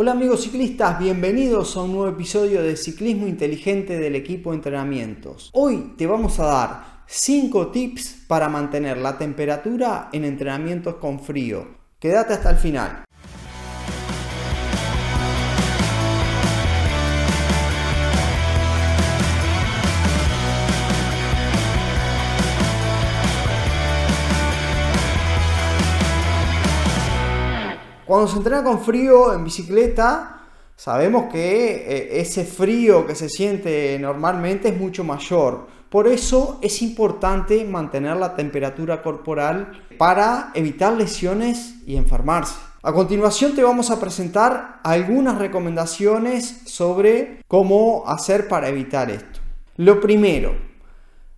Hola amigos ciclistas, bienvenidos a un nuevo episodio de Ciclismo Inteligente del equipo de entrenamientos. Hoy te vamos a dar 5 tips para mantener la temperatura en entrenamientos con frío. Quédate hasta el final. Cuando se entrena con frío en bicicleta, sabemos que eh, ese frío que se siente normalmente es mucho mayor. Por eso es importante mantener la temperatura corporal para evitar lesiones y enfermarse. A continuación te vamos a presentar algunas recomendaciones sobre cómo hacer para evitar esto. Lo primero,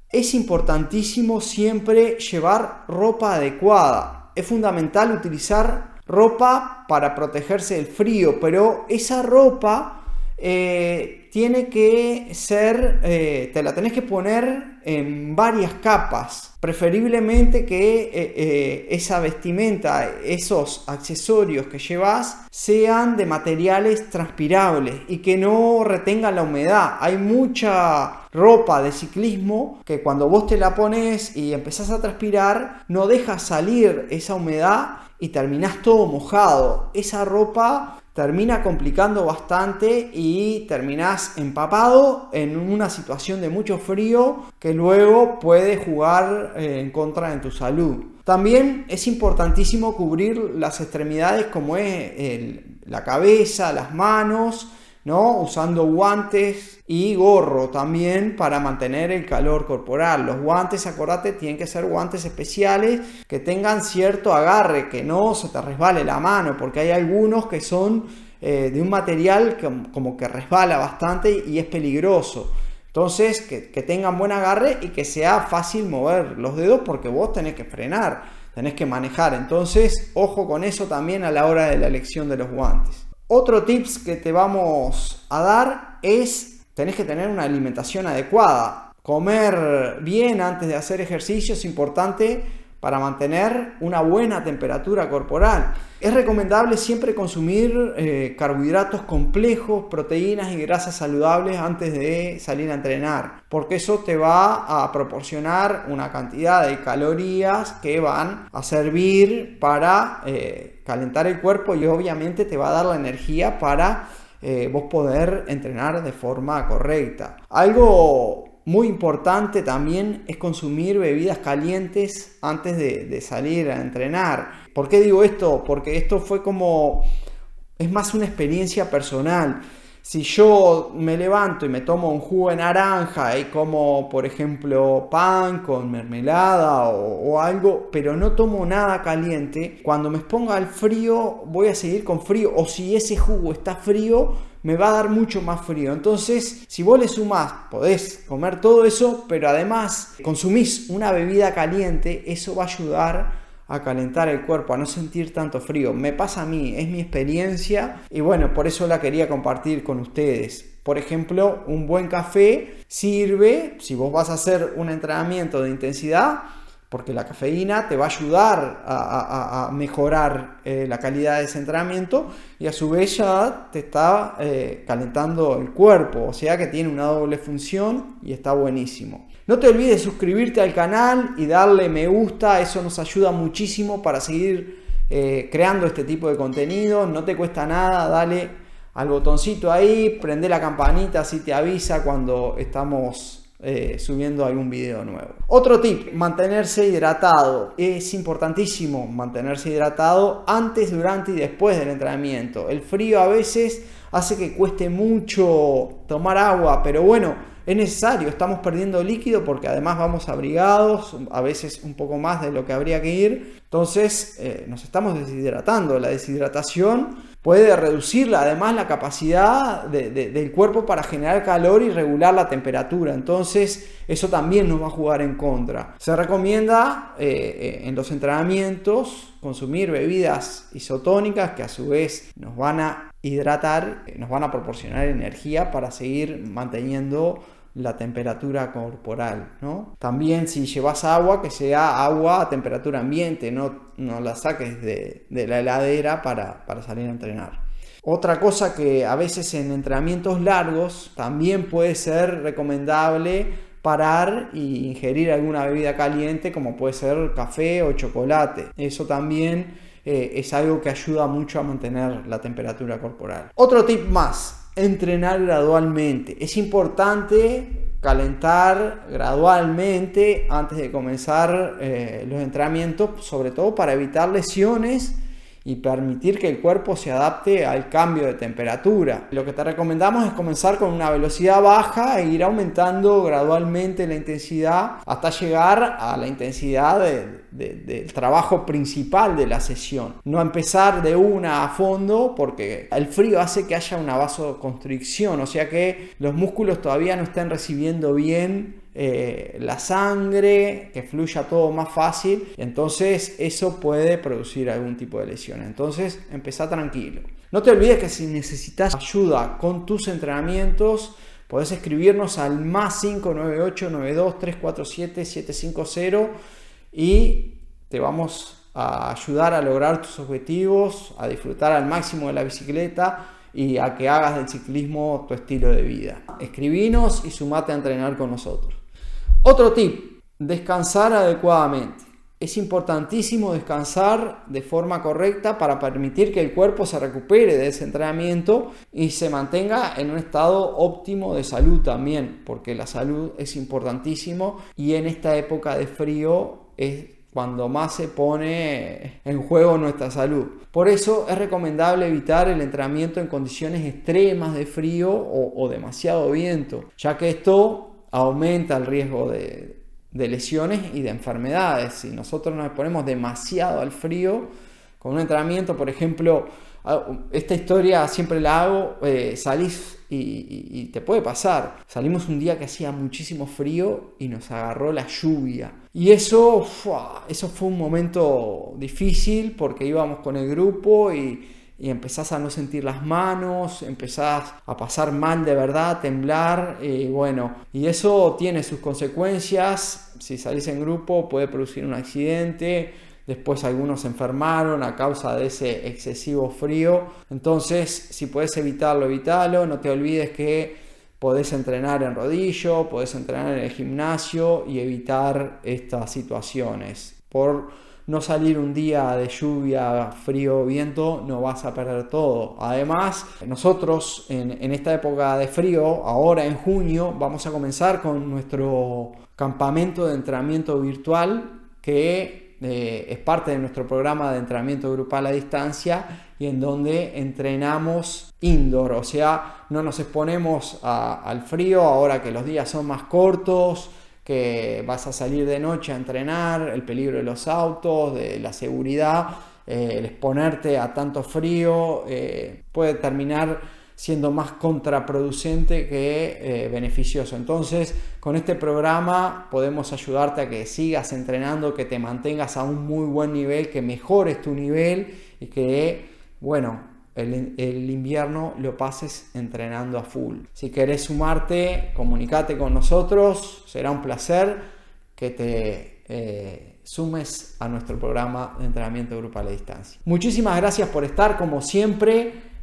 es importantísimo siempre llevar ropa adecuada. Es fundamental utilizar ropa para protegerse del frío, pero esa ropa eh, tiene que ser, eh, te la tenés que poner en varias capas, preferiblemente que eh, esa vestimenta, esos accesorios que llevas sean de materiales transpirables y que no retengan la humedad. Hay mucha ropa de ciclismo que cuando vos te la pones y empezás a transpirar no deja salir esa humedad y terminás todo mojado. Esa ropa termina complicando bastante y terminás empapado en una situación de mucho frío que luego puede jugar eh, en contra de tu salud. También es importantísimo cubrir las extremidades como es la cabeza, las manos, ¿no? Usando guantes y gorro también para mantener el calor corporal. Los guantes, acordate, tienen que ser guantes especiales que tengan cierto agarre, que no se te resbale la mano, porque hay algunos que son eh, de un material que, como que resbala bastante y es peligroso. Entonces, que, que tengan buen agarre y que sea fácil mover los dedos porque vos tenés que frenar, tenés que manejar. Entonces, ojo con eso también a la hora de la elección de los guantes. Otro tips que te vamos a dar es, tenés que tener una alimentación adecuada. Comer bien antes de hacer ejercicio es importante para mantener una buena temperatura corporal. Es recomendable siempre consumir eh, carbohidratos complejos, proteínas y grasas saludables antes de salir a entrenar, porque eso te va a proporcionar una cantidad de calorías que van a servir para eh, calentar el cuerpo y obviamente te va a dar la energía para eh, vos poder entrenar de forma correcta. Algo muy importante también es consumir bebidas calientes antes de, salir a entrenar. ¿Por qué digo esto? Porque esto fue como, es más una experiencia personal. Si yo me levanto y me tomo un jugo de naranja y como, por ejemplo, pan con mermelada o, o, algo, pero no tomo nada caliente, cuando me exponga al frío voy a seguir con frío. O si ese jugo está frío, me va a dar mucho más frío. Entonces, si vos le sumás, podés comer todo eso, pero además consumís una bebida caliente, eso va a ayudar a calentar el cuerpo, a no sentir tanto frío. Me pasa a mí, es mi experiencia y bueno, por eso la quería compartir con ustedes. Por ejemplo, un buen café sirve, si vos vas a hacer un entrenamiento de intensidad, porque la cafeína te va a ayudar a, mejorar eh, la calidad de ese entrenamiento y a su vez ya te está eh, calentando el cuerpo, o sea que tiene una doble función y está buenísimo. No te olvides de suscribirte al canal y darle me gusta, eso nos ayuda muchísimo para seguir eh, creando este tipo de contenido, no te cuesta nada, dale al botoncito ahí, prende la campanita así te avisa cuando estamos eh, subiendo algún video nuevo. Otro tip, mantenerse hidratado. Es importantísimo mantenerse hidratado antes, durante y después del entrenamiento. El frío a veces hace que cueste mucho tomar agua, pero bueno, es necesario, estamos perdiendo líquido porque además vamos abrigados, a veces un poco más de lo que habría que ir, entonces eh, nos estamos deshidratando. La deshidratación puede reducir además la capacidad del cuerpo para generar calor y regular la temperatura. Entonces eso también nos va a jugar en contra. Se recomienda eh, eh, en los entrenamientos consumir bebidas isotónicas que a su vez nos van a hidratar, nos van a proporcionar energía para seguir manteniendo la temperatura corporal. ¿no? También si llevas agua, que sea agua a temperatura ambiente, no, no la saques de, la heladera para, salir a entrenar. Otra cosa que a veces en entrenamientos largos también puede ser recomendable parar y ingerir alguna bebida caliente como puede ser café o chocolate. Eso también eh, es algo que ayuda mucho a mantener la temperatura corporal. Otro tip más, entrenar gradualmente. Es importante calentar gradualmente antes de comenzar eh, los entrenamientos, sobre todo para evitar lesiones y permitir que el cuerpo se adapte al cambio de temperatura. Lo que te recomendamos es comenzar con una velocidad baja e ir aumentando gradualmente la intensidad hasta llegar a la intensidad del trabajo principal de la sesión. No empezar de una a fondo porque el frío hace que haya una vasoconstricción, o sea que los músculos todavía no estén recibiendo bien eh, la sangre, que fluya todo más fácil, entonces eso puede producir algún tipo de lesión. Entonces, empezá tranquilo. No te olvides que si necesitas ayuda con tus entrenamientos, podés escribirnos al más 598 92 347 750 y te vamos a ayudar a lograr tus objetivos, a disfrutar al máximo de la bicicleta y a que hagas del ciclismo tu estilo de vida. Escribinos y sumate a entrenar con nosotros. Otro tip, descansar adecuadamente. Es importantísimo descansar de forma correcta para permitir que el cuerpo se recupere de ese entrenamiento y se mantenga en un estado óptimo de salud también, porque la salud es importantísimo y en esta época de frío es cuando más se pone en juego nuestra salud. Por eso es recomendable evitar el entrenamiento en condiciones extremas de frío o, demasiado viento, ya que esto aumenta el riesgo de, lesiones y de enfermedades. Si nosotros nos ponemos demasiado al frío, con un entrenamiento, por ejemplo, esta historia siempre la hago, eh, salís y, te puede pasar. Salimos un día que hacía muchísimo frío y nos agarró la lluvia. Y eso, eso fue un momento difícil porque íbamos con el grupo y y empezás a no sentir las manos, empezás a pasar mal de verdad, a temblar, y bueno, y eso tiene sus consecuencias, si salís en grupo puede producir un accidente, después algunos enfermaron a causa de ese excesivo frío, entonces si puedes evitarlo, evitalo, no te olvides que podés entrenar en rodillo, podés entrenar en el gimnasio y evitar estas situaciones. Por no salir un día de lluvia, frío, viento, no vas a perder todo. Además, nosotros en, esta época de frío, ahora en junio, vamos a comenzar con nuestro campamento de entrenamiento virtual que es parte de nuestro programa de entrenamiento grupal a distancia y en donde entrenamos indoor, o sea, no nos exponemos al frío ahora que los días son más cortos, que vas a salir de noche a entrenar, el peligro de los autos, de la seguridad, eh, el exponerte a tanto frío eh, puede terminar siendo más contraproducente que eh, beneficioso. Entonces, con este programa podemos ayudarte a que sigas entrenando, que te mantengas a un muy buen nivel, que mejores tu nivel y que, bueno, el, invierno lo pases entrenando a full. Si querés sumarte, comunicate con nosotros, será un placer que te eh, sumes a nuestro programa de entrenamiento grupal a distancia. Muchísimas gracias por estar como siempre